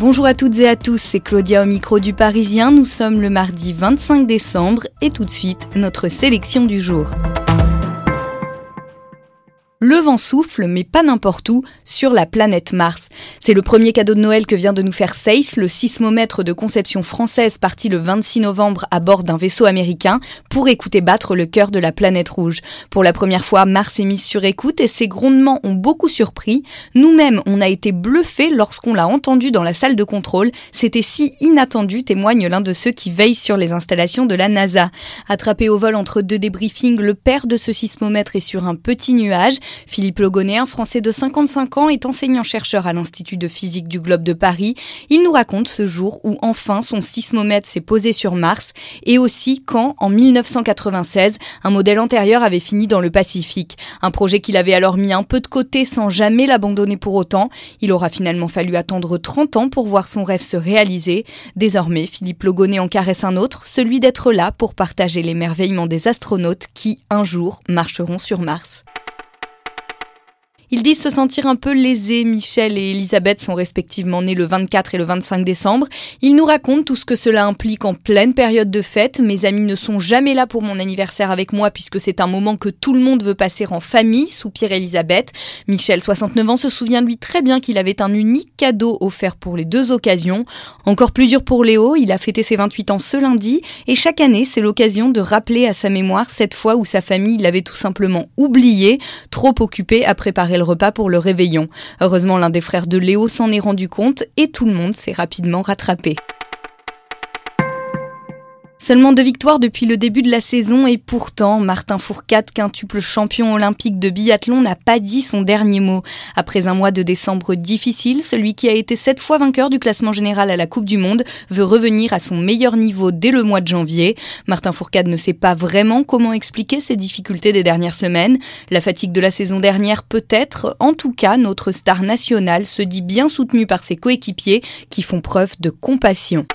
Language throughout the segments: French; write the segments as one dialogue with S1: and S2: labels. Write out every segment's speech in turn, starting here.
S1: Bonjour à toutes et à tous, c'est Claudia au micro du Parisien. Nous sommes le mardi 25 décembre et tout de suite notre sélection du jour. Le vent souffle, mais pas n'importe où, sur la planète Mars. C'est le premier cadeau de Noël que vient de nous faire SACE, le sismomètre de conception française parti le 26 novembre à bord d'un vaisseau américain pour écouter battre le cœur de la planète rouge. Pour la première fois, Mars est mise sur écoute et ses grondements ont beaucoup surpris. Nous-mêmes, on a été bluffés lorsqu'on l'a entendu dans la salle de contrôle. C'était si inattendu, témoigne l'un de ceux qui veillent sur les installations de la NASA. Attrapé au vol entre deux débriefings, le père de ce sismomètre est sur un petit nuage. Philippe Logonnet, un Français de 55 ans, est enseignant-chercheur à l'Institut de physique du Globe de Paris. Il nous raconte ce jour où enfin son sismomètre s'est posé sur Mars et aussi quand, en 1996, un modèle antérieur avait fini dans le Pacifique. Un projet qu'il avait alors mis un peu de côté sans jamais l'abandonner pour autant. Il aura finalement fallu attendre 30 ans pour voir son rêve se réaliser. Désormais, Philippe Logonnet en caresse un autre, celui d'être là pour partager l'émerveillement des astronautes qui, un jour, marcheront sur Mars. Ils disent se sentir un peu lésés. Michel et Elisabeth sont respectivement nés le 24 et le 25 décembre. Ils nous racontent tout ce que cela implique en pleine période de fête. Mes amis ne sont jamais là pour mon anniversaire avec moi puisque c'est un moment que tout le monde veut passer en famille, soupire Elisabeth. Michel, 69 ans, se souvient lui très bien qu'il avait un unique cadeau offert pour les deux occasions. Encore plus dur pour Léo, il a fêté ses 28 ans ce lundi et chaque année c'est l'occasion de rappeler à sa mémoire cette fois où sa famille l'avait tout simplement oublié, trop occupé à préparer repas pour le réveillon. Heureusement, l'un des frères de Léo s'en est rendu compte et tout le monde s'est rapidement rattrapé. Seulement deux victoires depuis le début de la saison et pourtant, Martin Fourcade, quintuple champion olympique de biathlon, n'a pas dit son dernier mot. Après un mois de décembre difficile, celui qui a été sept fois vainqueur du classement général à la Coupe du Monde veut revenir à son meilleur niveau dès le mois de janvier. Martin Fourcade ne sait pas vraiment comment expliquer ses difficultés des dernières semaines. La fatigue de la saison dernière peut-être. En tout cas, notre star national se dit bien soutenu par ses coéquipiers qui font preuve de compassion.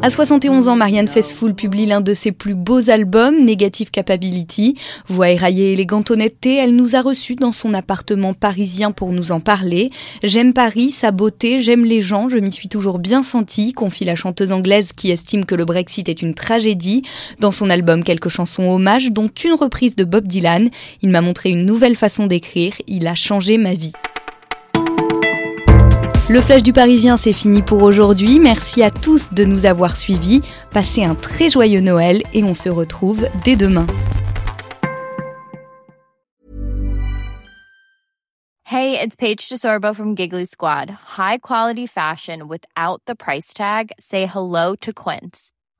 S1: À 71 ans, Marianne Faithfull publie l'un de ses plus beaux albums, Negative Capability. Voix éraillée, élégante honnêteté, elle nous a reçus dans son appartement parisien pour nous en parler. J'aime Paris, sa beauté, j'aime les gens, je m'y suis toujours bien sentie, confie la chanteuse anglaise qui estime que le Brexit est une tragédie. Dans son album, quelques chansons hommages, dont une reprise de Bob Dylan. Il m'a montré une nouvelle façon d'écrire, il a changé ma vie. Le Flash du Parisien, c'est fini pour aujourd'hui. Merci à tous de nous avoir suivis. Passez un très joyeux Noël et on se retrouve dès demain.
S2: Hey, it's Paige DeSorbo from Giggly Squad. High quality fashion without the price tag. Say hello to Quince.